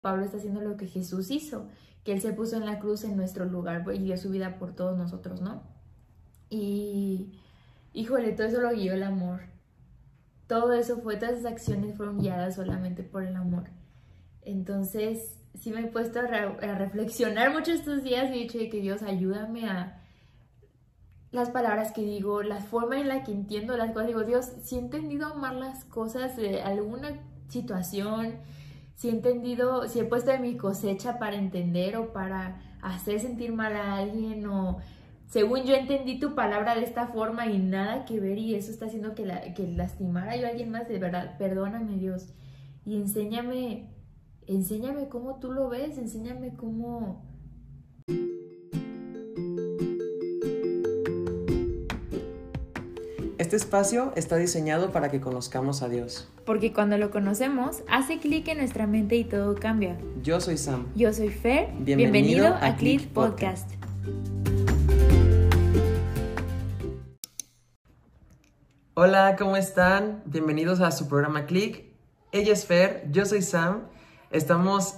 Pablo está haciendo lo que Jesús hizo, que Él se puso en la cruz en nuestro lugar y dio su vida por todos nosotros, ¿no? Y, híjole, todo eso lo guió el amor. Todo eso fue, todas esas acciones fueron guiadas solamente por el amor. Entonces, sí me he puesto a, reflexionar mucho estos días y he dicho que Dios ayúdame a las palabras que digo, la forma en la que entiendo las cosas. Digo, Dios, si he entendido amar las cosas de alguna situación, si he entendido, si he puesto de mi cosecha para entender o para hacer sentir mal a alguien o según yo entendí tu palabra de esta forma y nada que ver y eso está haciendo que, que lastimara yo a alguien más, de verdad, perdóname Dios. Y enséñame enséñame cómo tú lo ves, enséñame cómo... Este espacio está diseñado para que conozcamos a Dios. Porque cuando lo conocemos, hace clic en nuestra mente y todo cambia. Yo soy Sam. Yo soy Fer. Bienvenido, a, Click Podcast. Hola, ¿cómo están? Bienvenidos a su programa Click. Ella es Fer, yo soy Sam Estamos...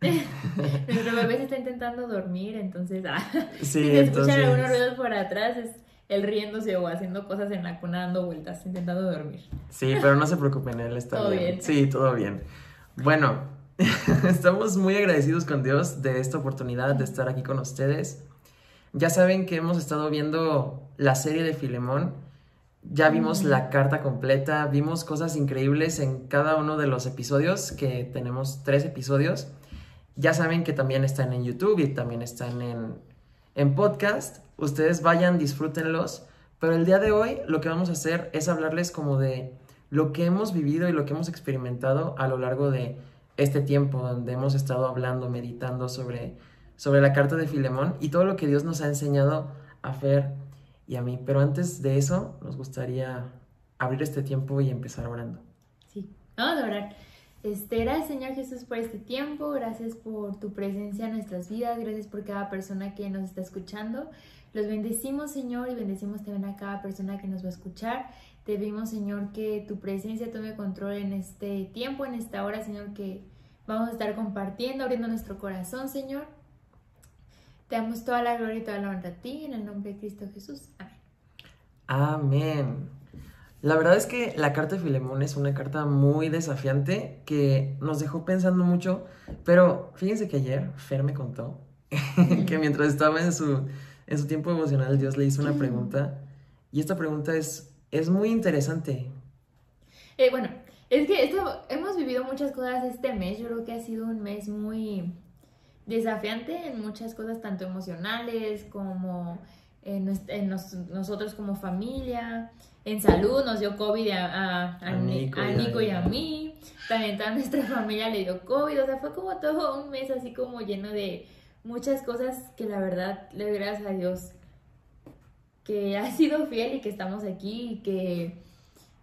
Nuestro bebé se está intentando dormir, entonces... Ah, sí, si se escuchan algunos ruidos por atrás, es él riéndose o haciendo cosas en la cuna dando vueltas, intentando dormir. Sí, pero no se preocupen, él está ¿Todo bien. Sí, todo bien. Bueno, estamos muy agradecidos con Dios de esta oportunidad de estar aquí con ustedes. Ya saben que hemos estado viendo la serie de Filemón ya vimos la carta completa, vimos cosas increíbles en cada uno de los episodios, que tenemos tres episodios. Ya saben que también están en YouTube y también están en, en podcast. Ustedes vayan, disfrútenlos. Pero el día de hoy lo que vamos a hacer es hablarles como de lo que hemos vivido y lo que hemos experimentado a lo largo de este tiempo donde hemos estado hablando, meditando sobre, sobre la carta de Filemón y todo lo que Dios nos ha enseñado a hacer y a mí. Pero antes de eso, nos gustaría abrir este tiempo y empezar orando. Sí, vamos a orar. Este, gracias Señor Jesús por este tiempo, gracias por tu presencia en nuestras vidas, gracias por cada persona que nos está escuchando. Los bendecimos Señor y bendecimos también a cada persona que nos va a escuchar. Te pedimos Señor que tu presencia tome control en este tiempo, en esta hora Señor que vamos a estar compartiendo, abriendo nuestro corazón Señor. Te damos toda la gloria y toda la honra a ti, en el nombre de Cristo Jesús. Amén. Amén. La verdad es que la carta de Filemón es una carta muy desafiante que nos dejó pensando mucho, pero fíjense que ayer Fer me contó que mientras estaba en su, en su tiempo emocional, Dios le hizo una pregunta y esta pregunta es, es muy interesante. Eh, bueno, es que esto, hemos vivido muchas cosas este mes, yo creo que ha sido un mes muy desafiante en muchas cosas, tanto emocionales como en, nosotros como familia. En salud nos dio COVID a, Nico, y a mí. También toda nuestra familia le dio COVID. O sea, fue como todo un mes así como lleno de muchas cosas que la verdad le doy gracias a Dios que ha sido fiel y que estamos aquí y que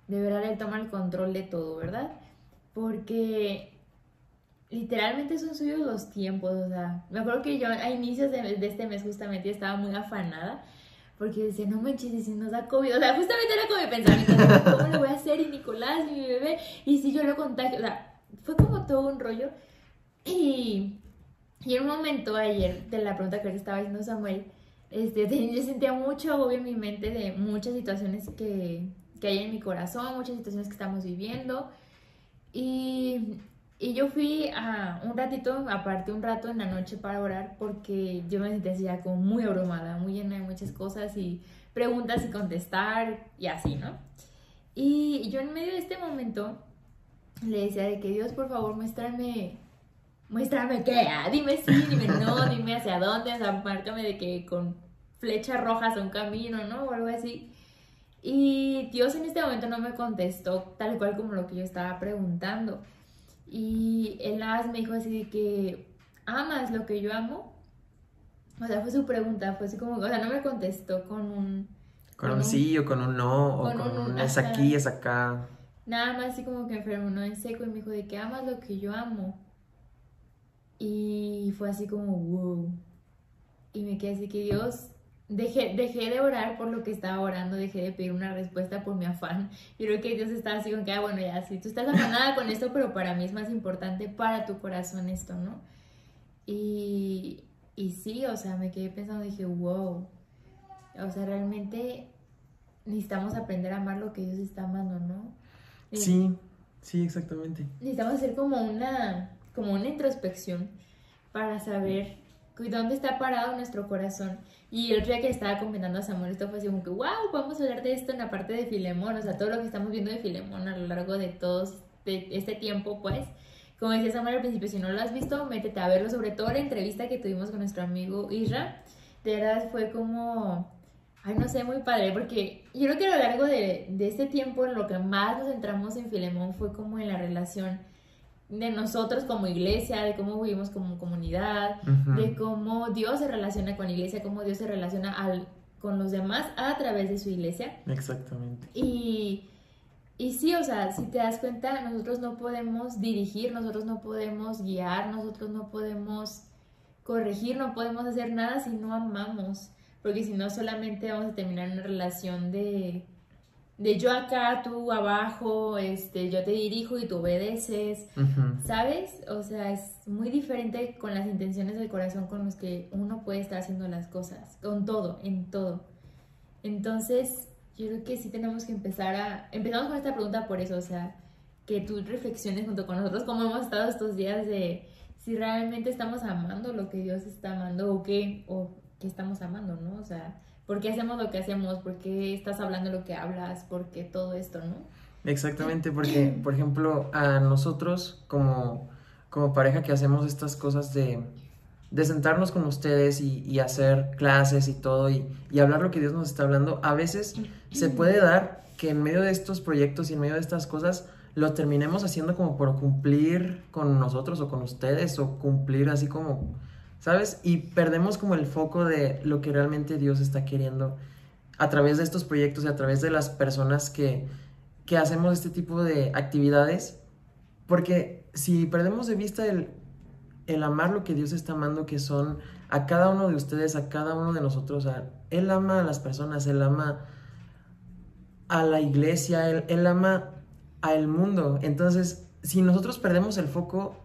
de verdad Él toma el control de todo, ¿verdad? Porque literalmente son suyos los tiempos, o sea, me acuerdo que yo a inicios de, este mes justamente estaba muy afanada porque decía, no manches, y si nos da COVID, o sea, justamente era como mi pensamiento, ¿cómo lo voy a hacer? Y Nicolás, y mi bebé, y si yo lo contagio, o sea, fue como todo un rollo. Y, y un momento ayer, de la pregunta que estaba haciendo Samuel, este, yo sentía mucho agobio en mi mente de muchas situaciones que, que hay en mi corazón, muchas situaciones que estamos viviendo. Y y yo fui a un ratito, aparte un rato en la noche para orar porque yo me sentía así ya como muy abrumada, muy llena de muchas cosas y preguntas y contestar y así, ¿no? Y yo en medio de este momento le decía de que Dios, por favor, muéstrame, muéstrame qué, ah, dime sí, dime no, dime hacia dónde, o sea, márcame de que con flechas rojas a un camino, ¿no? O algo así. Y Dios en este momento no me contestó tal cual como lo que yo estaba preguntando. Y él me dijo así de que, ¿amas lo que yo amo? O sea, fue su pregunta, fue así como, o sea, no me contestó con un... Con, un, sí o con un no, o con, un, es aquí, es acá. Nada más así como que enfermo, no en seco, y me dijo de que amas lo que yo amo. Y fue así como, wow. Y me quedé así que Dios, dejé, dejé de orar por lo que estaba orando, dejé de pedir una respuesta por mi afán. Yo creo que Dios estaba así con que, ah, bueno, ya, sí, tú estás afanada con esto, pero para mí es más importante para tu corazón esto, ¿no? Y, y sí, o sea, me quedé pensando, dije, wow, o sea, realmente necesitamos aprender a amar lo que Dios está amando, ¿no? Sí, sí, exactamente. Necesitamos hacer como una, como una introspección para saber dónde está parado nuestro corazón. Y el día que estaba comentando a Samuel, esto fue así como que, wow, vamos a hablar de esto en la parte de Filemón, o sea, todo lo que estamos viendo de Filemón a lo largo de todo este tiempo, pues. Como decía Samuel al principio, si no lo has visto, métete a verlo, sobre todo la entrevista que tuvimos con nuestro amigo Isra. De verdad fue como, ay, no sé, muy padre, porque yo creo que a lo largo de, de este tiempo, lo que más nos centramos en Filemón fue como en la relación de nosotros como iglesia, de cómo vivimos como comunidad, de cómo Dios se relaciona con la iglesia, cómo Dios se relaciona al, con los demás a través de su iglesia. Exactamente. Y, y sí, o sea, si te das cuenta, nosotros no podemos dirigir, nosotros no podemos guiar, nosotros no podemos corregir, no podemos hacer nada si no amamos, porque si no solamente vamos a terminar en una relación de de yo acá, tú abajo, este, yo te dirijo y tú obedeces, ¿sabes? O sea, es muy diferente con las intenciones del corazón con los que uno puede estar haciendo las cosas, con todo, en todo. Entonces, yo creo que sí tenemos que empezar a... Empezamos con esta pregunta por eso, o sea, que tú reflexiones junto con nosotros, como hemos estado estos días de si realmente estamos amando lo que Dios está amando o qué, o qué estamos amando, ¿no? O sea, ¿Por qué hacemos lo que hacemos? ¿Por qué estás hablando lo que hablas? ¿Por qué todo esto, no? Exactamente, porque, por ejemplo, a nosotros como, como pareja que hacemos estas cosas de, de sentarnos con ustedes y, hacer clases y todo y, y, hablar lo que Dios nos está hablando, a veces se puede dar que en medio de estos proyectos y en medio de estas cosas lo terminemos haciendo como por cumplir con nosotros o con ustedes o cumplir así como ¿sabes? Y perdemos como el foco de lo que realmente Dios está queriendo a través de estos proyectos y a través de las personas que, que hacemos este tipo de actividades. Porque si perdemos de vista el, el amar lo que Dios está amando, que son a cada uno de ustedes, a cada uno de nosotros, Él ama a las personas, Él ama a la iglesia, Él, él ama al mundo. Entonces, si nosotros perdemos el foco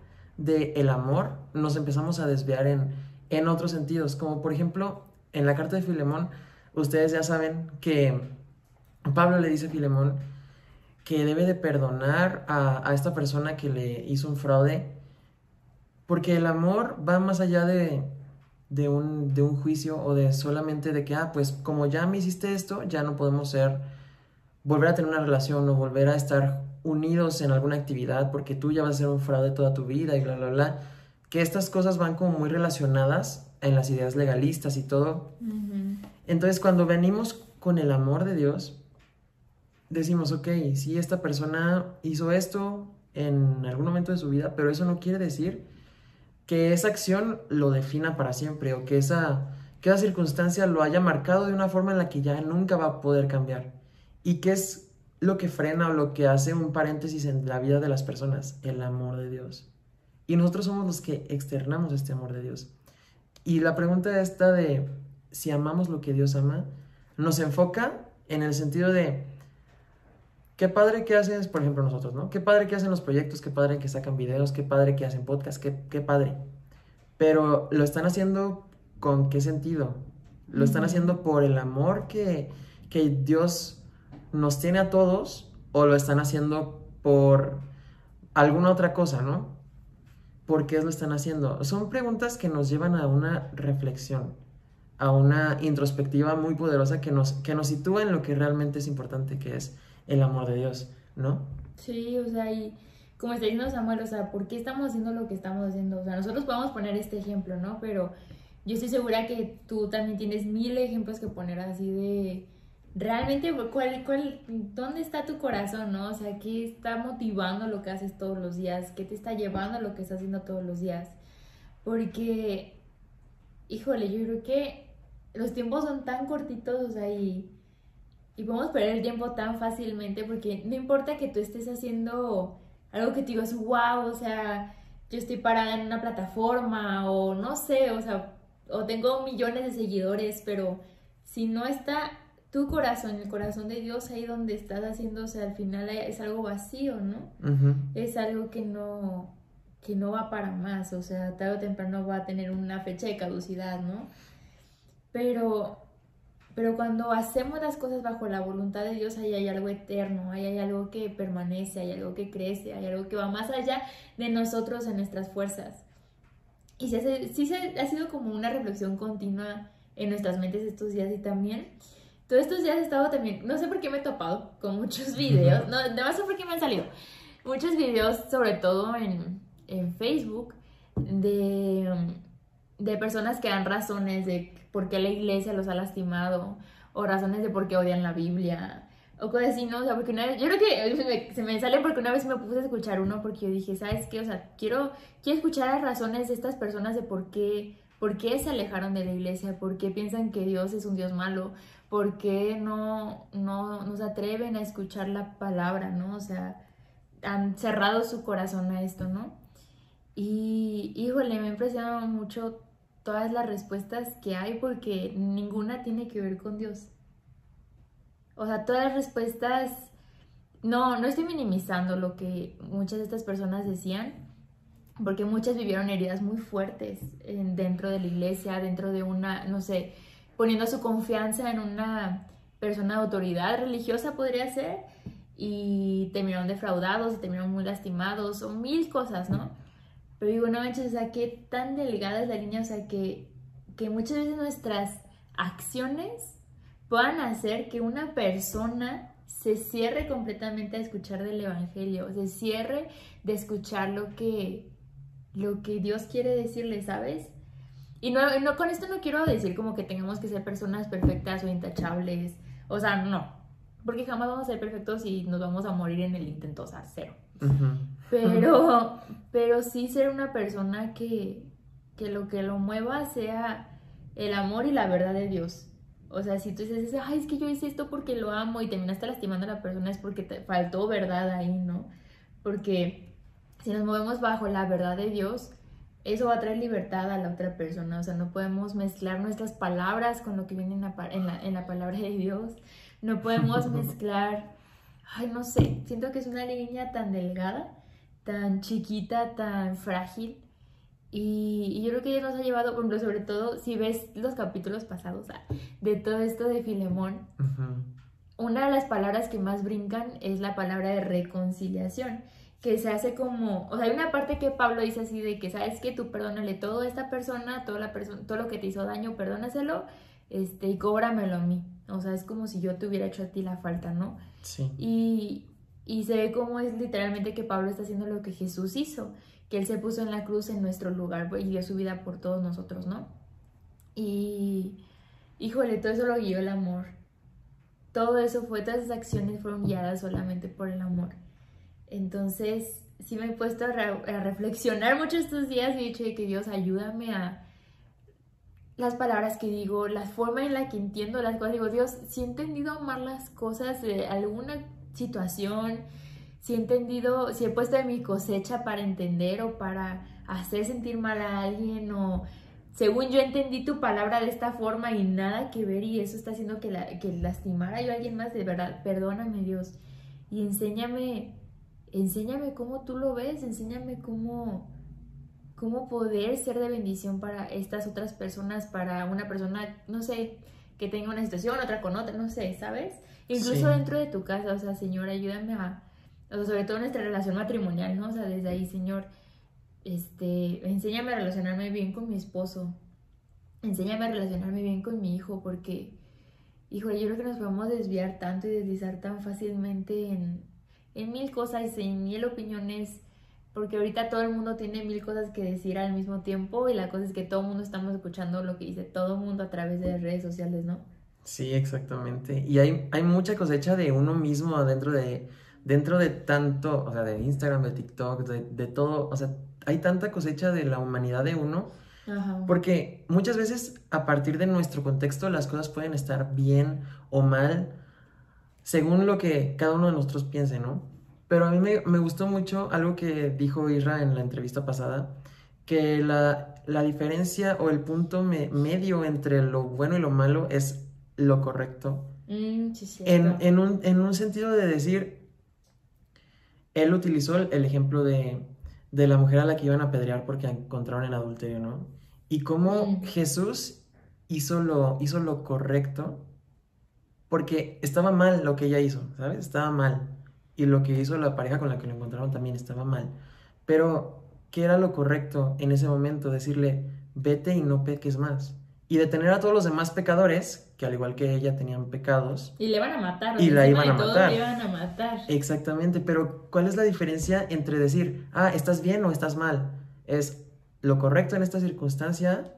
de el amor, nos empezamos a desviar en, en otros sentidos, como por ejemplo en la carta de Filemón, ustedes ya saben que Pablo le dice a Filemón que debe de perdonar a, a, esta persona que le hizo un fraude, porque el amor va más allá de, de, un, de un juicio o de solamente de que, ah, pues como ya me hiciste esto, ya no podemos ser, volver a tener una relación o volver a estar unidos en alguna actividad porque tú ya vas a ser un fraude toda tu vida y bla, bla, bla. Que estas cosas van como muy relacionadas en las ideas legalistas y todo. Entonces, cuando venimos con el amor de Dios, decimos, ok, si esta persona hizo esto en algún momento de su vida, pero eso no quiere decir que esa acción lo defina para siempre o que esa, que esa circunstancia lo haya marcado de una forma en la que ya nunca va a poder cambiar. Y que es lo que frena o lo que hace un paréntesis en la vida de las personas, el amor de Dios. Y nosotros somos los que externamos este amor de Dios. Y la pregunta esta de si amamos lo que Dios ama, nos enfoca en el sentido de qué padre que haces, por ejemplo, nosotros, ¿no? Qué padre que hacen los proyectos, qué padre que sacan videos, qué padre que hacen podcasts, qué, qué padre. Pero lo están haciendo con qué sentido? Lo están haciendo por el amor que, que Dios nos tiene a todos o lo están haciendo por alguna otra cosa, ¿no? ¿Por qué lo están haciendo? Son preguntas que nos llevan a una reflexión, a una introspectiva muy poderosa que nos, que nos sitúa en lo que realmente es importante, que es el amor de Dios, ¿no? Sí, o sea, y como está diciendo Samuel, o sea, ¿por qué estamos haciendo lo que estamos haciendo? O sea, nosotros podemos poner este ejemplo, ¿no? Pero yo estoy segura que tú también tienes mil ejemplos que poner así de realmente, ¿cuál, cuál, ¿dónde está tu corazón, no? O sea, ¿qué está motivando lo que haces todos los días? ¿Qué te está llevando a lo que estás haciendo todos los días? Porque, híjole, yo creo que los tiempos son tan cortitos, o sea, y, y podemos perder el tiempo tan fácilmente porque no importa que tú estés haciendo algo que te digas, wow, o sea, yo estoy parada en una plataforma o no sé, o sea, o tengo millones de seguidores, pero si no está tu corazón, el corazón de Dios ahí donde estás haciendo, o sea, al final es algo vacío, ¿no? Es algo que no, que no va para más, o sea, tarde o temprano va a tener una fecha de caducidad, ¿no? Pero, pero cuando hacemos las cosas bajo la voluntad de Dios, ahí hay algo eterno, ahí hay algo que permanece, hay algo que crece, hay algo que va más allá de nosotros en nuestras fuerzas. Y sí, sí ha sido como una reflexión continua en nuestras mentes estos días y también todos estos días he estado también, no sé por qué me he topado con muchos videos, no, no sé por qué me han salido, muchos videos, sobre todo en, en Facebook, de, de personas que dan razones de por qué la iglesia los ha lastimado, o razones de por qué odian la Biblia, o cosas así, ¿no? O sea, porque una vez, yo creo que se me sale porque una vez me puse a escuchar uno porque yo dije, ¿sabes qué? O sea, quiero, quiero escuchar las razones de estas personas de por qué, por qué se alejaron de la iglesia, por qué piensan que Dios es un Dios malo, ¿por qué no, no, se atreven a escuchar la palabra, ¿no? O sea, han cerrado su corazón a esto, ¿no? Y, híjole, me ha impresionado mucho todas las respuestas que hay porque ninguna tiene que ver con Dios. O sea, todas las respuestas, no, no estoy minimizando lo que muchas de estas personas decían, porque muchas vivieron heridas muy fuertes dentro de la iglesia, dentro de una, no sé, poniendo su confianza en una persona de autoridad religiosa, podría ser, y terminaron defraudados, y terminaron muy lastimados, o mil cosas, ¿no? Pero digo, no manches, o sea, qué tan delgada es la línea, o sea, que, que muchas veces nuestras acciones puedan hacer que una persona se cierre completamente a escuchar del Evangelio, se cierre de escuchar lo que, lo que Dios quiere decirle, ¿sabes? Y no, no, con esto no quiero decir como que tengamos que ser personas perfectas o intachables. O sea, no. Porque jamás vamos a ser perfectos y nos vamos a morir en el intento, o sea, cero. Pero, pero sí ser una persona que, que lo que lo mueva sea el amor y la verdad de Dios. O sea, si tú dices, ay, es que yo hice esto porque lo amo y terminaste lastimando a la persona es porque te faltó verdad ahí, ¿no? Porque si nos movemos bajo la verdad de Dios, eso va a traer libertad a la otra persona. O sea, no podemos mezclar nuestras palabras con lo que viene en la, en la, palabra de Dios. No podemos mezclar, ay, no sé, siento que es una línea tan delgada, tan chiquita, tan frágil. Y, yo creo que ella nos ha llevado, por ejemplo, sobre todo si ves los capítulos pasados de todo esto de Filemón, una de las palabras que más brincan es la palabra de reconciliación que se hace como, o sea, hay una parte que Pablo dice así de que, ¿sabes que Tú perdónale todo a esta persona, toda la persona, todo lo que te hizo daño, perdónaselo, este, y cóbramelo a mí. O sea, es como si yo te hubiera hecho a ti la falta, ¿no? Sí. Y, y se ve como es literalmente que Pablo está haciendo lo que Jesús hizo, que Él se puso en la cruz en nuestro lugar y dio su vida por todos nosotros, ¿no? Y, híjole, todo eso lo guió el amor. Todo eso fue, todas esas acciones fueron guiadas solamente por el amor. Entonces, sí me he puesto a, reflexionar mucho estos días y he dicho que Dios ayúdame a las palabras que digo, la forma en la que entiendo las cosas. Digo, Dios, si he entendido mal las cosas de alguna situación, si he entendido, si he puesto de mi cosecha para entender o para hacer sentir mal a alguien o según yo entendí tu palabra de esta forma y nada que ver y eso está haciendo que, la, que lastimara yo a alguien más, de verdad, perdóname Dios y enséñame enséñame cómo tú lo ves, enséñame cómo, cómo poder ser de bendición para estas otras personas, para una persona, no sé, que tenga una situación, otra con otra, no sé, ¿sabes? Incluso dentro de tu casa, o sea, Señor, ayúdame a, o sea, sobre todo nuestra relación matrimonial, ¿no? O sea, desde ahí, Señor, este, enséñame a relacionarme bien con mi esposo, enséñame a relacionarme bien con mi hijo, porque, hijo, yo creo que nos podemos desviar tanto y deslizar tan fácilmente en, en mil cosas, en mil opiniones, porque ahorita todo el mundo tiene mil cosas que decir al mismo tiempo y la cosa es que todo el mundo estamos escuchando lo que dice todo el mundo a través de las redes sociales, ¿no? Sí, exactamente. Y hay, hay mucha cosecha de uno mismo dentro de, dentro de tanto, o sea, de Instagram, de TikTok, de, de todo, o sea, hay tanta cosecha de la humanidad de uno. Porque muchas veces a partir de nuestro contexto las cosas pueden estar bien o mal según lo que cada uno de nosotros piense, ¿no? Pero a mí me, gustó mucho algo que dijo Isra en la entrevista pasada, que la, diferencia o el punto medio entre lo bueno y lo malo es lo correcto. Mm, sí, sí. En, en un, en un sentido de decir, él utilizó el, el ejemplo de, de la mujer a la que iban a apedrear porque la encontraron en adulterio, ¿no? Y cómo Mm. Jesús hizo lo, hizo lo correcto porque estaba mal lo que ella hizo, ¿sabes? Estaba mal. Y lo que hizo la pareja con la que lo encontraron también estaba mal. Pero, ¿qué era lo correcto en ese momento? Decirle, vete y no peques más. Y detener a todos los demás pecadores, que al igual que ella tenían pecados. Y le van a matar. Y la iban a matar. Le iban a matar. Exactamente, pero ¿cuál es la diferencia entre decir, ah, estás bien o estás mal? Es lo correcto en esta circunstancia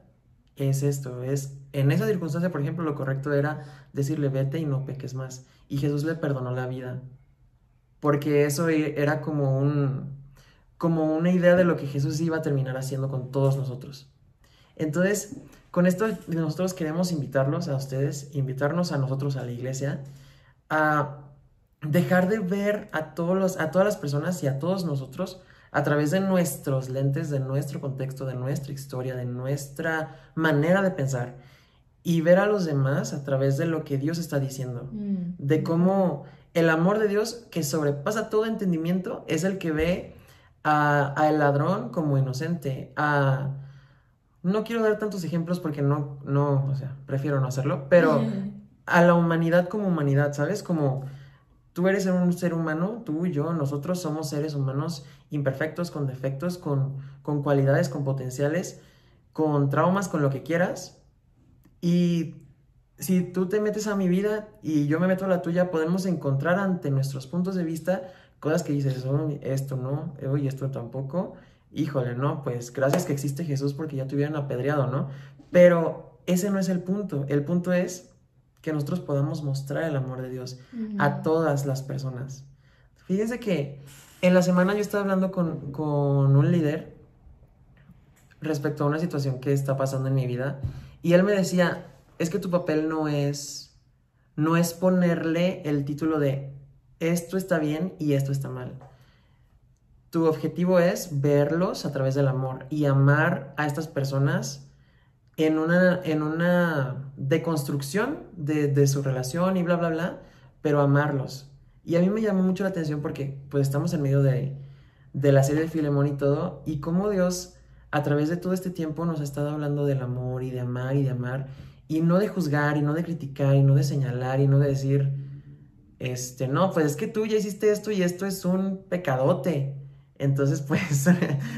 es esto, es en esa circunstancia, por ejemplo, lo correcto era decirle vete y no peques más. Y Jesús le perdonó la vida. Porque eso e- era como un como una idea de lo que Jesús iba a terminar haciendo con todos nosotros. Entonces, con esto nosotros queremos invitarlos a ustedes, invitarnos a nosotros a la iglesia a dejar de ver a todos los, a todas las personas y a todos nosotros a través de nuestros lentes, de nuestro contexto, de nuestra historia, de nuestra manera de pensar y ver a los demás a través de lo que Dios está diciendo, Mm. de cómo el amor de Dios que sobrepasa todo entendimiento es el que ve a- al ladrón como inocente, a... No quiero dar tantos ejemplos porque no, no, o sea, prefiero no hacerlo, pero a la humanidad como humanidad, ¿sabes? Como tú eres un ser humano, tú y yo, nosotros somos seres humanos imperfectos, con defectos, con, con cualidades, con potenciales, con traumas, con lo que quieras. Y si tú te metes a mi vida y yo me meto a la tuya, podemos encontrar ante nuestros puntos de vista cosas que dices, "Oh, esto no, y esto tampoco. Híjole, no, pues gracias que existe Jesús porque ya te hubieran apedreado, ¿no? Pero ese no es el punto. El punto es que nosotros podamos mostrar el amor de Dios a todas las personas. Fíjense que en la semana yo estaba hablando con, con un líder respecto a una situación que está pasando en mi vida y él me decía, es que tu papel no es, no es ponerle el título de esto está bien y esto está mal. Tu objetivo es verlos a través del amor y amar a estas personas en una, en una deconstrucción de, de su relación y bla, bla, bla, pero amarlos. Y a mí me llamó mucho la atención porque pues estamos en medio de, de la serie de Filemón y todo, y cómo Dios a través de todo este tiempo nos ha estado hablando del amor y de amar y de amar, y no de juzgar y no de criticar y no de señalar y no de decir, este, no, pues es que tú ya hiciste esto y esto es un pecadote. Entonces, pues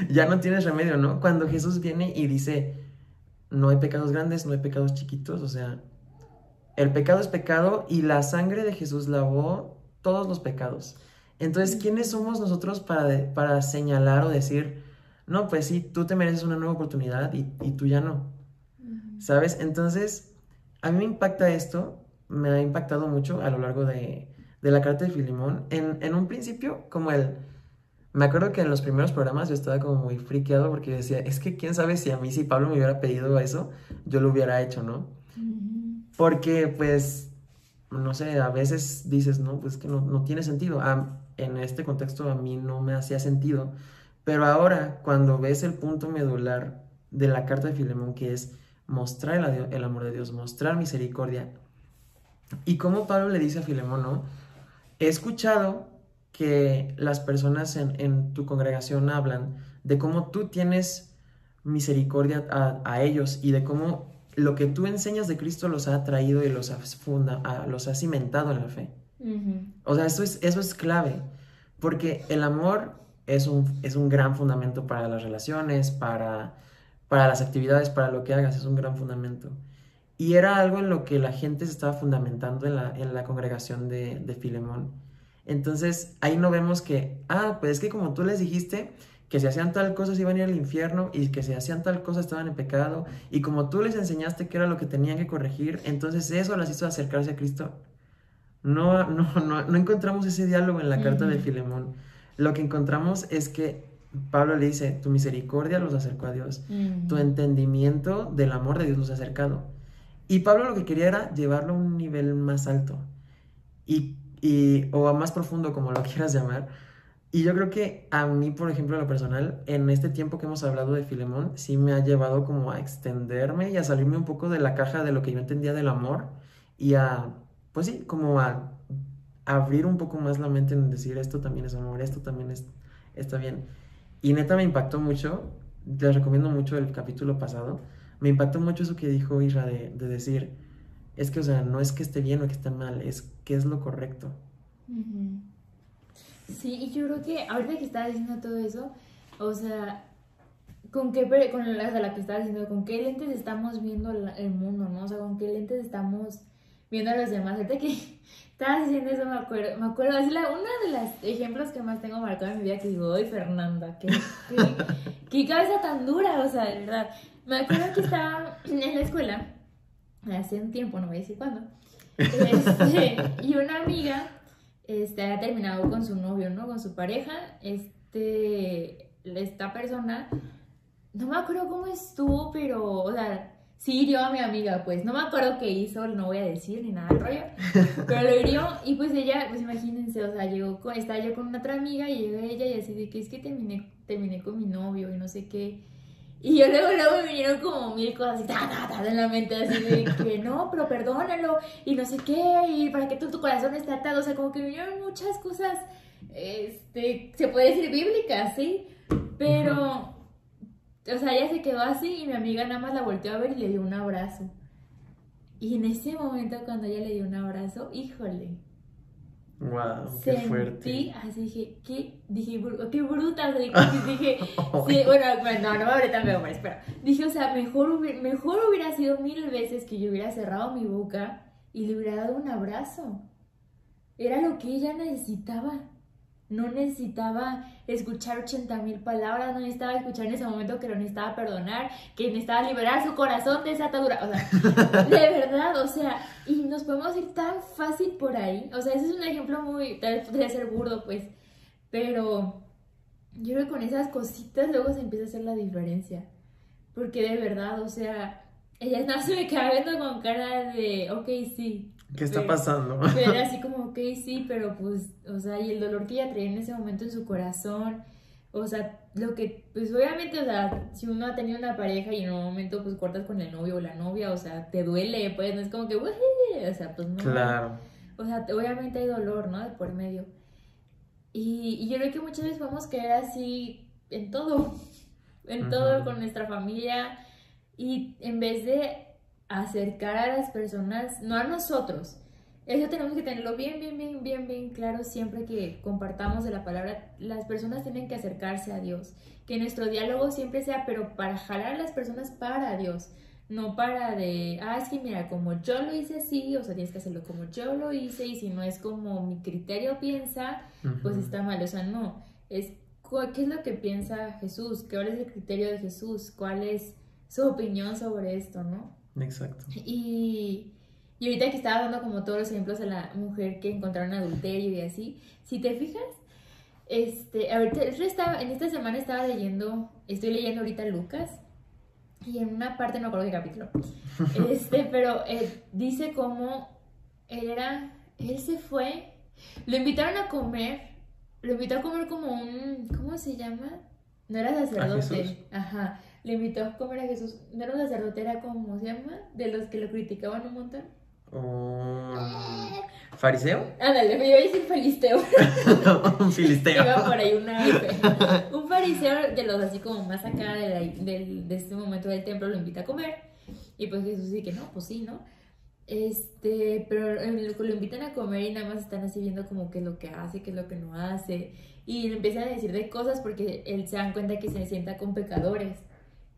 ya no tienes remedio, ¿no? Cuando Jesús viene y dice, no hay pecados grandes, no hay pecados chiquitos, o sea, el pecado es pecado y la sangre de Jesús lavó todos los pecados. Entonces, ¿quiénes somos nosotros para, de- para señalar o decir, no, pues sí, tú te mereces una nueva oportunidad y, y tú ya no? Ujú. ¿Sabes? Entonces, a mí me impacta esto, me ha impactado mucho a lo largo de, de la carta de Filimón. En, en un principio, como el... Me acuerdo que en los primeros programas yo estaba como muy friqueado porque decía, es que quién sabe si a mí, si Pablo me hubiera pedido eso, yo lo hubiera hecho, ¿no? Porque, pues, no sé, a veces dices, no, pues que no, no tiene sentido. A- en este contexto a mí no me hacía sentido. Pero ahora, cuando ves el punto medular de la carta de Filemón, que es mostrar el, el amor de Dios, mostrar misericordia, y como Pablo le dice a Filemón, ¿no? He escuchado que las personas en, en tu congregación hablan de cómo tú tienes misericordia a, a ellos y de cómo lo que tú enseñas de Cristo los ha atraído y los ha, funda, a- los ha cimentado en la fe. O sea, eso es, eso es clave, porque el amor es un, es un gran fundamento para las relaciones, para, para las actividades, para lo que hagas, es un gran fundamento. Y era algo en lo que la gente se estaba fundamentando en la, en la congregación de, de Filemón. Entonces, ahí no vemos que, ah, pues es que como tú les dijiste que si hacían tal cosa se iban a ir al infierno y que si hacían tal cosa estaban en pecado y como tú les enseñaste que era lo que tenían que corregir, entonces eso las hizo acercarse a Cristo. No, no, no, no encontramos ese diálogo en la carta de. Filemón. Lo que encontramos es que Pablo le dice, tu misericordia los acercó a Dios, tu entendimiento del amor de Dios los ha acercado. Y Pablo lo que quería era llevarlo a un nivel más alto y, y- o a más profundo, como lo quieras llamar. Y yo creo que a mí, por ejemplo, en lo personal, en este tiempo que hemos hablado de Filemón, sí me ha llevado como a extenderme y a salirme un poco de la caja de lo que yo entendía del amor y a, pues sí, como a abrir un poco más la mente en decir esto también es amor, esto también es, está bien. Y neta me impactó mucho, les recomiendo mucho el capítulo pasado, me impactó mucho eso que dijo Isra de, de decir, es que, o sea, no es que esté bien o que esté mal, es que es lo correcto. Sí, y yo creo que ahorita que estaba diciendo todo eso, o sea, con qué, con la, la que estaba diciendo, con qué lentes estamos viendo el mundo, ¿no? O sea, con qué lentes estamos viendo a los demás. Ahorita que estaba diciendo eso, me acuerdo, me acuerdo, es la, una de los ejemplos que más tengo marcado en mi vida que digo, ¡ay, Fernanda! ¿qué, qué, cabeza tan dura! O sea, de verdad. Me acuerdo que estaba en la escuela, hace un tiempo, no voy a decir cuándo, este, y una amiga este, había terminado con su novio, ¿no? Con su pareja, este, esta persona, no me acuerdo cómo estuvo, pero, o sea, sí hirió a mi amiga, pues, no me acuerdo qué hizo, no voy a decir ni nada de rollo, pero lo hirió, y pues ella, pues imagínense, o sea, llegó con, estaba yo con una otra amiga, y llegó ella, y así de que es que terminé, terminé con mi novio, y no sé qué, y yo luego, luego me vinieron como mil cosas así, ta, ta, en la mente, así de que no, pero perdónalo, y no sé qué, y para que tu, tu corazón esté atado, o sea, como que me vinieron muchas cosas, este, se puede decir bíblicas, ¿sí? Pero, o sea, ella se quedó así y mi amiga nada más la volteó a ver y le dio un abrazo. Y en ese momento cuando ella le dio un abrazo, híjole, Wow, qué fuerte. así dije, ¿qué? Dije, qué bruta. dije, sí, bueno, no, no me hablé tan feo, pero dije, o sea, mejor, mejor hubiera sido mil veces que yo hubiera cerrado mi boca y le hubiera dado un abrazo. Era lo que ella necesitaba. No necesitaba escuchar 80 mil palabras, no necesitaba escuchar en ese momento que lo necesitaba perdonar, que necesitaba liberar su corazón de esa atadura. O sea, de verdad, o sea, y nos podemos ir tan fácil por ahí. O sea, ese es un ejemplo muy, tal vez podría ser burdo, pues, pero yo creo que con esas cositas luego se empieza a hacer la diferencia. Porque de verdad, o sea, ella no se me queda viendo con cara de, ok, sí, ¿Qué está pasando? Pero era así como, ok, sí, pero pues, o sea, y el dolor que ella traía en ese momento en su corazón, o sea, lo que, pues obviamente, o sea, si uno ha tenido una pareja y en un momento pues cortas con el novio o la novia, o sea, te duele, pues no es como que, o sea, pues no. Claro. O sea, obviamente hay dolor, ¿no? De por medio. Y, y yo creo que muchas veces podemos caer así en todo, en todo con nuestra familia, y en vez de acercar a las personas, no a nosotros. Eso tenemos que tenerlo bien, bien, bien, bien, bien claro siempre que compartamos de la palabra. Las personas tienen que acercarse a Dios. Que nuestro diálogo siempre sea, pero para jalar a las personas para Dios. No para de, ah, es que mira, como yo lo hice así, o sea, tienes que hacerlo como yo lo hice, y si no es como mi criterio piensa, pues está mal. O sea, no. Es, ¿qué es lo que piensa Jesús? ¿Cuál es el criterio de Jesús? ¿Cuál es su opinión sobre esto, no? Exacto. Y, y ahorita que estaba dando como todos los ejemplos a la mujer que encontraron adulterio y así, si te fijas, este, ahorita, estaba, en esta semana estaba leyendo, estoy leyendo ahorita Lucas, y en una parte no acuerdo qué capítulo, este, pero eh, dice cómo él era, él se fue, lo invitaron a comer, lo invitó a comer como un, ¿cómo se llama? No era sacerdote, ajá, le invitó a comer a Jesús. No era un sacerdote, era como, se llama? De los que lo criticaban un montón. ¿Un fariseo? Ándale, me iba a decir filisteo. un filisteo. Iba por ahí una... un fariseo de los así como más acá de, de, de este momento del templo lo invita a comer. Y pues Jesús dice que no, pues sí, ¿no? Este, pero lo invitan a comer y nada más están así viendo como qué es lo que hace, qué es lo que no hace. Y le empiezan a decir de cosas porque él se dan cuenta que se sienta con pecadores.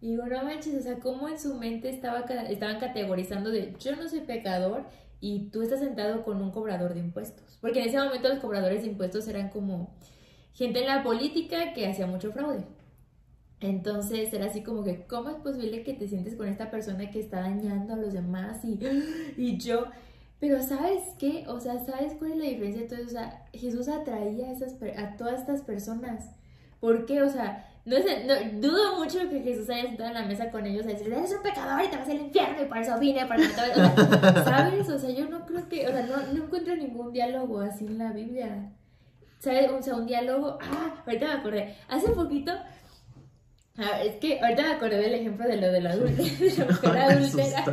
Y digo, no manches, o sea, cómo en su mente estaba, estaban categorizando de yo no soy pecador y tú estás sentado con un cobrador de impuestos. Porque en ese momento los cobradores de impuestos eran como gente en la política que hacía mucho fraude. Entonces era así como que, ¿cómo es posible que te sientes con esta persona que está dañando a los demás y, y yo? Pero ¿sabes qué? O sea, ¿sabes cuál es la diferencia? Entonces, o sea, Jesús atraía a, esas, a todas estas personas. ¿Por qué? O sea, no, sé, no, dudo mucho que Jesús haya sentado en la mesa con ellos a decir, eres un pecador y te vas al infierno y por eso vine, para o ¿sabes? O sea, yo no creo que, o sea, no, no encuentro ningún diálogo así en la Biblia. ¿Sabes? O sea, un diálogo, ah, ahorita me acordé, hace poquito, ah, es que ahorita me acordé del ejemplo de lo de la, adultera, de la mujer adultera.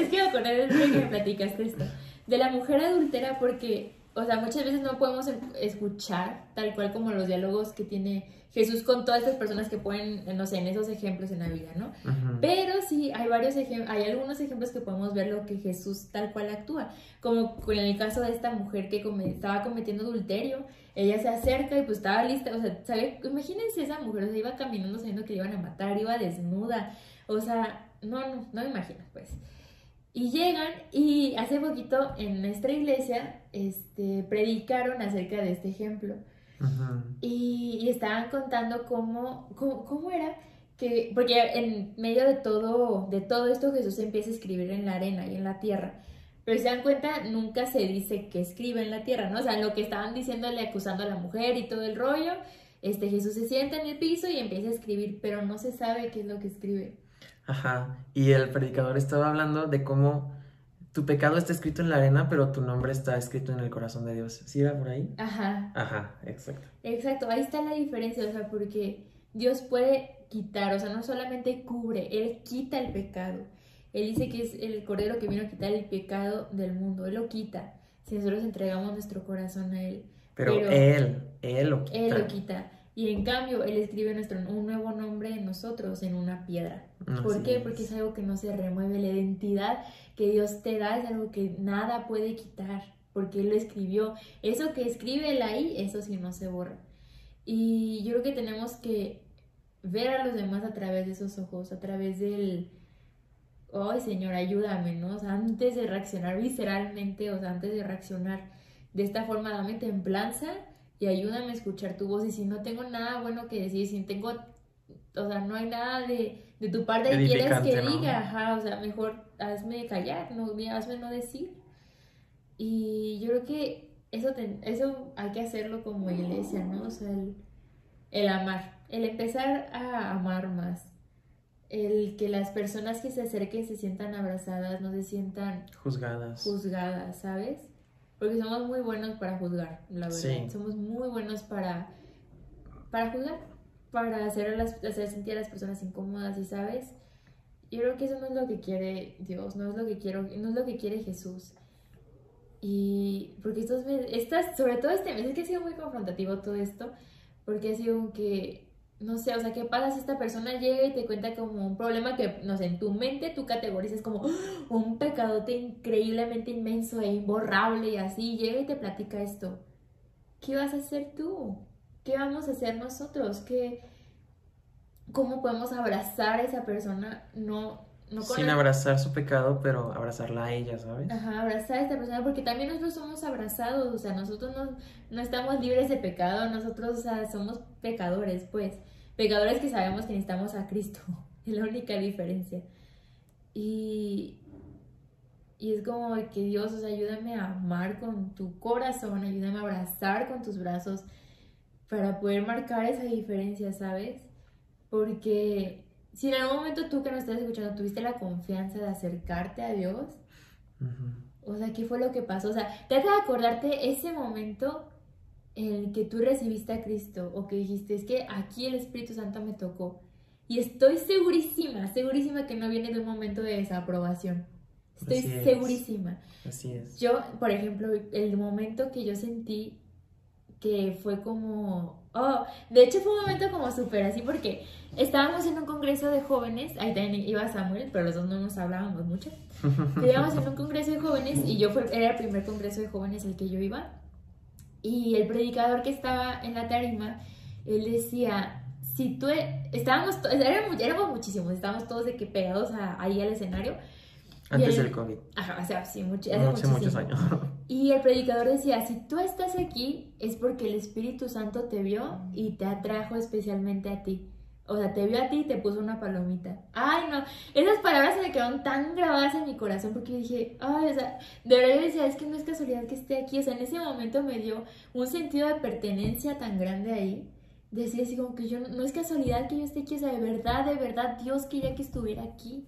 es que me acordé del que me platicaste esto. De la mujer adultera, porque, o sea, muchas veces no podemos em, escuchar tal cual como los diálogos que tiene Jesús con todas estas personas que ponen, no sé, en esos ejemplos en la vida, ¿no? Pero sí, hay varios ejemplos, hay algunos ejemplos que podemos ver lo que Jesús tal cual actúa, como en el caso de esta mujer que estaba cometiendo adulterio, ella se acerca y pues estaba lista, o sea, ¿sabe? imagínense esa mujer, o sea, iba caminando sabiendo que le iban a matar, iba desnuda, o sea, no, no, no me imagino, pues. Y llegan y hace poquito en nuestra iglesia este, predicaron acerca de este ejemplo y, estaban contando cómo, cómo, era que, porque en medio de todo, de todo esto Jesús empieza a escribir en la arena y en la tierra. Pero se dan cuenta, nunca se dice que escribe en la tierra, ¿no? O sea, lo que estaban diciéndole, acusando a la mujer y todo el rollo, este Jesús se sienta en el piso y empieza a escribir, pero no se sabe qué es lo que escribe. Ajá, y el predicador estaba hablando de cómo tu pecado está escrito en la arena, pero tu nombre está escrito en el corazón de Dios. ¿Sí era por ahí? Ajá. Ajá, exacto. Exacto, ahí está la diferencia, o sea, porque Dios puede quitar, o sea, no solamente cubre, Él quita el pecado. Él dice que es el Cordero que vino a quitar el pecado del mundo, Él lo quita, si nosotros entregamos nuestro corazón a Él. Pero, Él, Él lo quita. Él lo quita. Y en cambio, Él escribe nuestro, un nuevo nombre en nosotros, en una piedra. ¿Por qué? Porque es algo que no se remueve. La identidad que Dios te da es algo que nada puede quitar, porque Él lo escribió. Eso que escribe Él ahí, eso sí no se borra. Y yo creo que tenemos que ver a los demás a través de esos ojos, a través del, ay Señor, ayúdame, ¿no? O sea, antes de reaccionar visceralmente, o sea, antes de reaccionar de esta forma, dame templanza y ayúdame a escuchar tu voz. Y si no tengo nada bueno que decir, si tengo, o sea, no hay nada de, de tu parte que quieres que diga, ajá, o sea, mejor hazme callar, no, hazme no decir. Y yo creo que eso, eso hay que hacerlo como iglesia, ¿no? O sea, el, el amar, el empezar a amar más el que las personas que se acerquen se sientan abrazadas, no se sientan juzgadas. Juzgadas, ¿sabes? Porque somos muy buenos para juzgar, la verdad. Somos muy buenos para, para juzgar, para hacer, las, hacer sentir a las personas incómodas y, ¿sabes? Yo creo que eso no es lo que quiere Dios, no es lo que, quiero, no es lo que quiere Jesús. Y porque estos estas, sobre todo este mes, es que ha sido muy confrontativo todo esto, porque ha sido que no sé, o sea, ¿qué pasa si esta persona llega y te cuenta como un problema que, no sé, en tu mente tú categorizas como ¡Ah! un pecadote increíblemente inmenso e imborrable y así, llega y te platica esto? ¿Qué vas a hacer tú? ¿Qué vamos a hacer nosotros? ¿Qué, ¿Cómo podemos abrazar a esa persona? No, no Sin abrazar su pecado, pero abrazarla a ella, ¿sabes? Ajá, abrazar a esta persona, porque también nosotros somos abrazados, o sea, nosotros no, no estamos libres de pecado, nosotros o sea, somos pecadores, pues pecadores que sabemos que necesitamos a Cristo. Es la única diferencia. Y, y es como que Dios, o ayúdame a amar con tu corazón, ayúdame a abrazar con tus brazos para poder marcar esa diferencia, ¿sabes? Porque si en algún momento tú que nos estás escuchando tuviste la confianza de acercarte a Dios, o sea, ¿qué fue lo que pasó? O sea, trata de acordarte ese momento el que tú recibiste a Cristo o que dijiste, es que aquí el Espíritu Santo me tocó. Y estoy segurísima, segurísima que no viene de un momento de desaprobación. Estoy segurísima. Así es. Yo, por ejemplo, el momento que yo sentí que fue como, oh, de hecho fue un momento como súper así porque estábamos en un congreso de jóvenes, ahí también iba Samuel, pero los dos no nos hablábamos mucho. Estábamos en un congreso de jóvenes y yo fue, era el primer congreso de jóvenes al que yo iba y el predicador que estaba en la tarima, él decía, si tú, e-", estábamos, éramos, éramos muchísimos, estábamos todos de que pegados ahí al escenario. Antes del COVID. Ajá, o sea, sí, hace, muchos años. Y el predicador decía, si tú estás aquí es porque el Espíritu Santo te vio y te atrajo especialmente a ti. O sea, te vio a ti y te puso una palomita. Ay, no. Esas palabras se me quedaron tan grabadas en mi corazón porque dije, ay, o sea, de verdad yo decía, es que no es casualidad que esté aquí. O sea, en ese momento me dio un sentido de pertenencia tan grande ahí. Decía así como que yo, no es casualidad que yo esté aquí. O sea, de verdad, de verdad, Dios quería que estuviera aquí.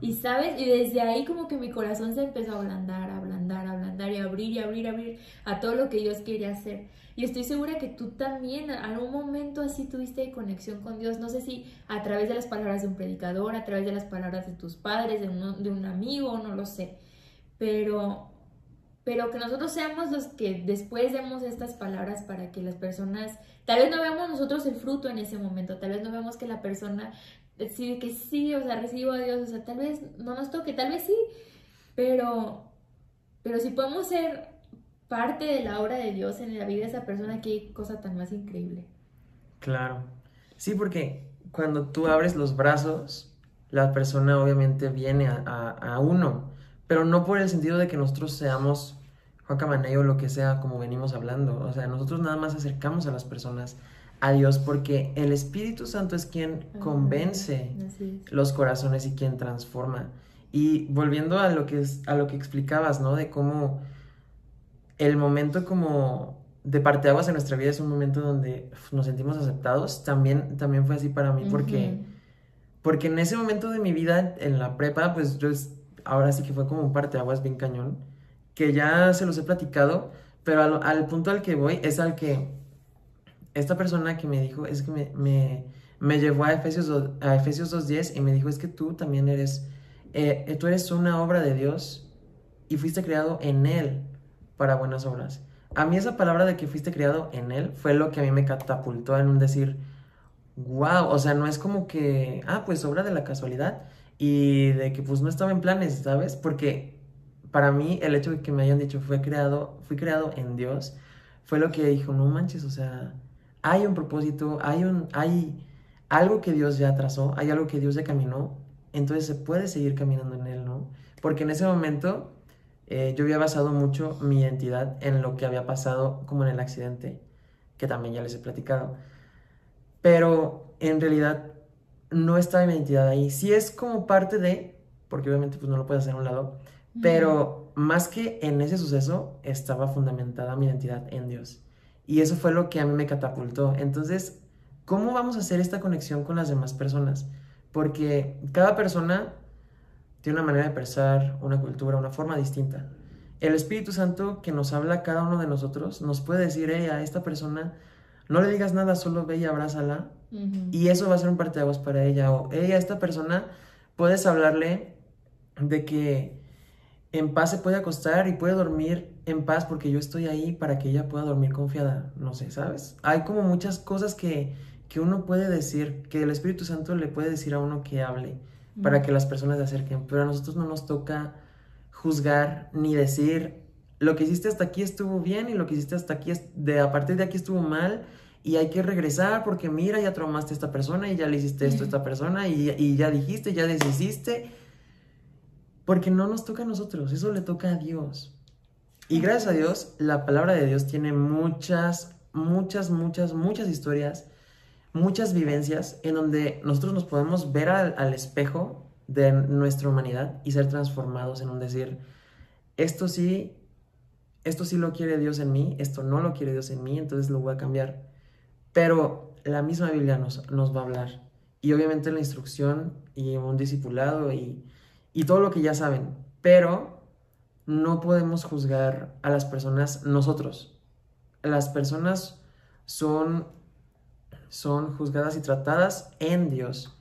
Y sabes, y desde ahí como que mi corazón se empezó a ablandar, a ablandar, a ablandar y abrir y abrir, abrir a todo lo que Dios quería hacer. Y estoy segura que tú también en algún momento así tuviste conexión con Dios. No sé si a través de las palabras de un predicador, a través de las palabras de tus padres, de un, de un amigo, no lo sé. pero, pero que nosotros seamos los que después demos estas palabras para que las personas, tal vez no veamos nosotros el fruto en ese momento, tal vez no veamos que la persona decide que sí, o sea, recibo a Dios, o sea, tal vez no nos toque, tal vez sí, pero, pero si podemos ser parte de la obra de Dios en la vida de esa persona, qué cosa tan más increíble. Claro. Sí, porque cuando tú abres los brazos, la persona obviamente viene a, uno, pero no por el sentido de que nosotros seamos Juan o lo que sea, como venimos hablando. O sea, nosotros nada más acercamos a las personas a Dios porque el Espíritu Santo es quien convence los corazones y quien transforma. Y volviendo a lo que es, a lo que explicabas, ¿no? De cómo el momento como de parteaguas en nuestra vida es un momento donde nos sentimos aceptados. También, también fue así para mí porque, porque en ese momento de mi vida, en la prepa, pues yo ahora sí que fue como un parteaguas bien cañón, que ya se los he platicado, pero al, al punto al que voy es al que esta persona que me dijo, es que me, me, me llevó a Efesios, a Efesios 2.10 y me dijo, es que tú también eres, eh, tú eres una obra de Dios y fuiste creado en Él para buenas obras. A mí esa palabra de que fuiste creado en Él fue lo que a mí me catapultó en un decir, wow, o sea, no es como que, ah, pues obra de la casualidad y de que pues no estaba en planes, ¿sabes? Porque para mí el hecho de que me hayan dicho fue creado, fui creado en Dios, fue lo que dijo, no manches, o sea, hay un propósito, hay, un, hay algo que Dios ya trazó, hay algo que Dios ya caminó, entonces se puede seguir caminando en Él, ¿no? Porque en ese momento eh, yo había basado mucho mi identidad en lo que había pasado como en el accidente, que también ya les he platicado. Pero en realidad no está mi identidad ahí. Sí es como parte de, porque obviamente pues no lo puedes hacer a un lado, pero más que en ese suceso estaba fundamentada mi identidad en Dios. Y eso fue lo que a mí me catapultó. Entonces, ¿cómo vamos a hacer esta conexión con las demás personas? Porque cada persona tiene una manera de pensar, una cultura, una forma distinta. El Espíritu Santo que nos habla a cada uno de nosotros nos puede decir, hey, a esta persona no le digas nada, solo ve y abrázala. Y eso va a ser un parteaguas para ella. O, hey, a esta persona puedes hablarle de que en paz se puede acostar y puede dormir en paz porque yo estoy ahí para que ella pueda dormir confiada. No sé, ¿sabes? Hay como muchas cosas que, que uno puede decir, que el Espíritu Santo le puede decir a uno que hable para que las personas se acerquen, pero a nosotros no nos toca juzgar ni decir lo que hiciste hasta aquí estuvo bien y lo que hiciste hasta aquí de a partir de aquí estuvo mal y hay que regresar porque mira ya traumaste a esta persona y ya le hiciste esto a esta persona y, y ya dijiste ya deshiciste porque no nos toca a nosotros, eso le toca a Dios. Y gracias a Dios, la palabra de Dios tiene muchas, muchas, muchas, muchas historias, muchas vivencias en donde nosotros nos podemos ver al, espejo de nuestra humanidad y ser transformados en un decir, esto sí, esto sí lo quiere Dios en mí, esto no lo quiere Dios en mí, entonces lo voy a cambiar. Pero la misma Biblia nos, nos va a hablar. Y obviamente la instrucción y un discipulado y y todo lo que ya saben, pero no podemos juzgar a las personas nosotros. Las personas son, son juzgadas y tratadas en Dios,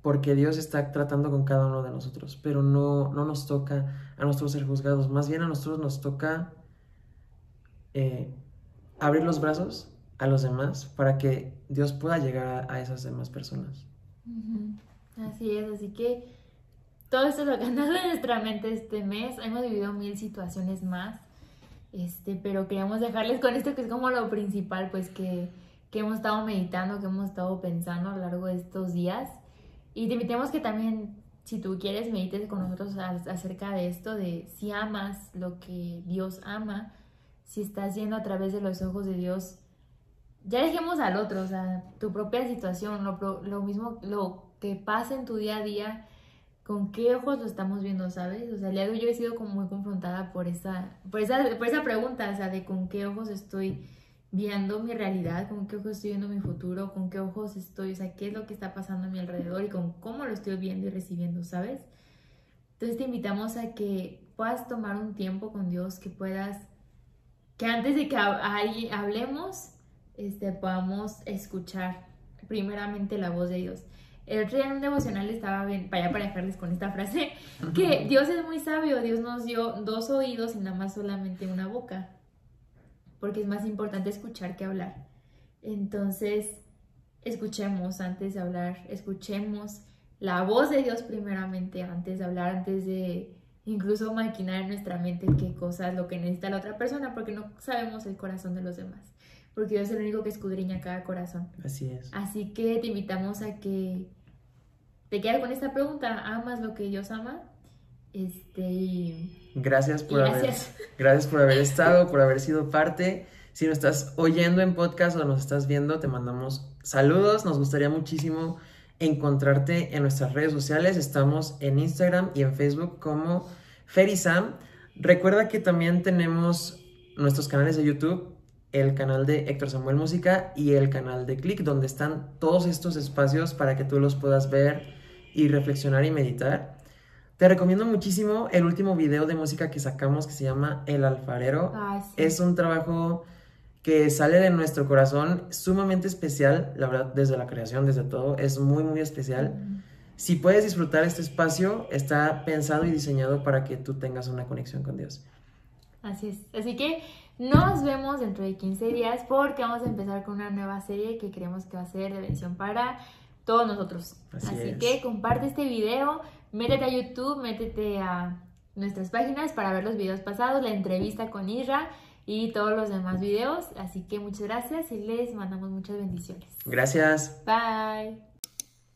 porque Dios está tratando con cada uno de nosotros, pero no, no nos toca a nosotros ser juzgados, más bien a nosotros nos toca eh, abrir los brazos a los demás para que Dios pueda llegar a, esas demás personas. Así es, así que todo esto es lo que anda en nuestra mente este mes. Hemos vivido mil situaciones más. Este, pero queríamos dejarles con esto que es como lo principal, pues que, que hemos estado meditando, que hemos estado pensando a lo largo de estos días. Y te invitamos que también, si tú quieres, medites con nosotros acerca de esto, de si amas lo que Dios ama, si estás yendo a través de los ojos de Dios. Ya dejemos al otro, o sea, tu propia situación, lo, lo mismo, lo que pasa en tu día a día con qué ojos lo estamos viendo, ¿sabes? O sea, yo he sido como muy confrontada por esa, por esa, por esa pregunta, o sea, de con qué ojos estoy viendo mi realidad, con qué ojos estoy viendo mi futuro, con qué ojos estoy, o sea, qué es lo que está pasando a mi alrededor y con cómo lo estoy viendo y recibiendo, ¿sabes? Entonces te invitamos a que puedas tomar un tiempo con Dios, que puedas, que antes de que hablemos, este, podamos escuchar primeramente la voz de Dios. El otro día en un devocional estaba, bien, para para dejarles con esta frase, que Dios es muy sabio, Dios nos dio dos oídos y nada más solamente una boca, porque es más importante escuchar que hablar. Entonces, escuchemos antes de hablar, escuchemos la voz de Dios primeramente antes de hablar, antes de incluso maquinar en nuestra mente qué cosas, lo que necesita la otra persona, porque no sabemos el corazón de los demás, porque Dios es el único que escudriña cada corazón. Así es. Así que te invitamos a que te quedes con esta pregunta, ¿amas lo que Dios ama? Este, gracias por gracias. haber gracias por haber estado, por haber sido parte. Si nos estás oyendo en podcast o nos estás viendo, te mandamos saludos. Nos gustaría muchísimo encontrarte en nuestras redes sociales. Estamos en Instagram y en Facebook como Ferisam. Recuerda que también tenemos nuestros canales de YouTube, el canal de Héctor Samuel Música y el canal de Click, donde están todos estos espacios para que tú los puedas ver y reflexionar y meditar. Te recomiendo muchísimo el último video de música que sacamos que se llama El Alfarero. Es un trabajo que sale de nuestro corazón, sumamente especial, la verdad, desde la creación, desde todo, es muy, muy especial. Si puedes disfrutar este espacio, está pensado y diseñado para que tú tengas una conexión con Dios. Así es. Así que nos vemos dentro de 15 días porque vamos a empezar con una nueva serie que creemos que va a ser de bendición para todos nosotros. Así, que comparte este video, métete a YouTube, métete a nuestras páginas para ver los videos pasados, la entrevista con Isra y todos los demás videos. Así que muchas gracias y les mandamos muchas bendiciones. Gracias. Bye.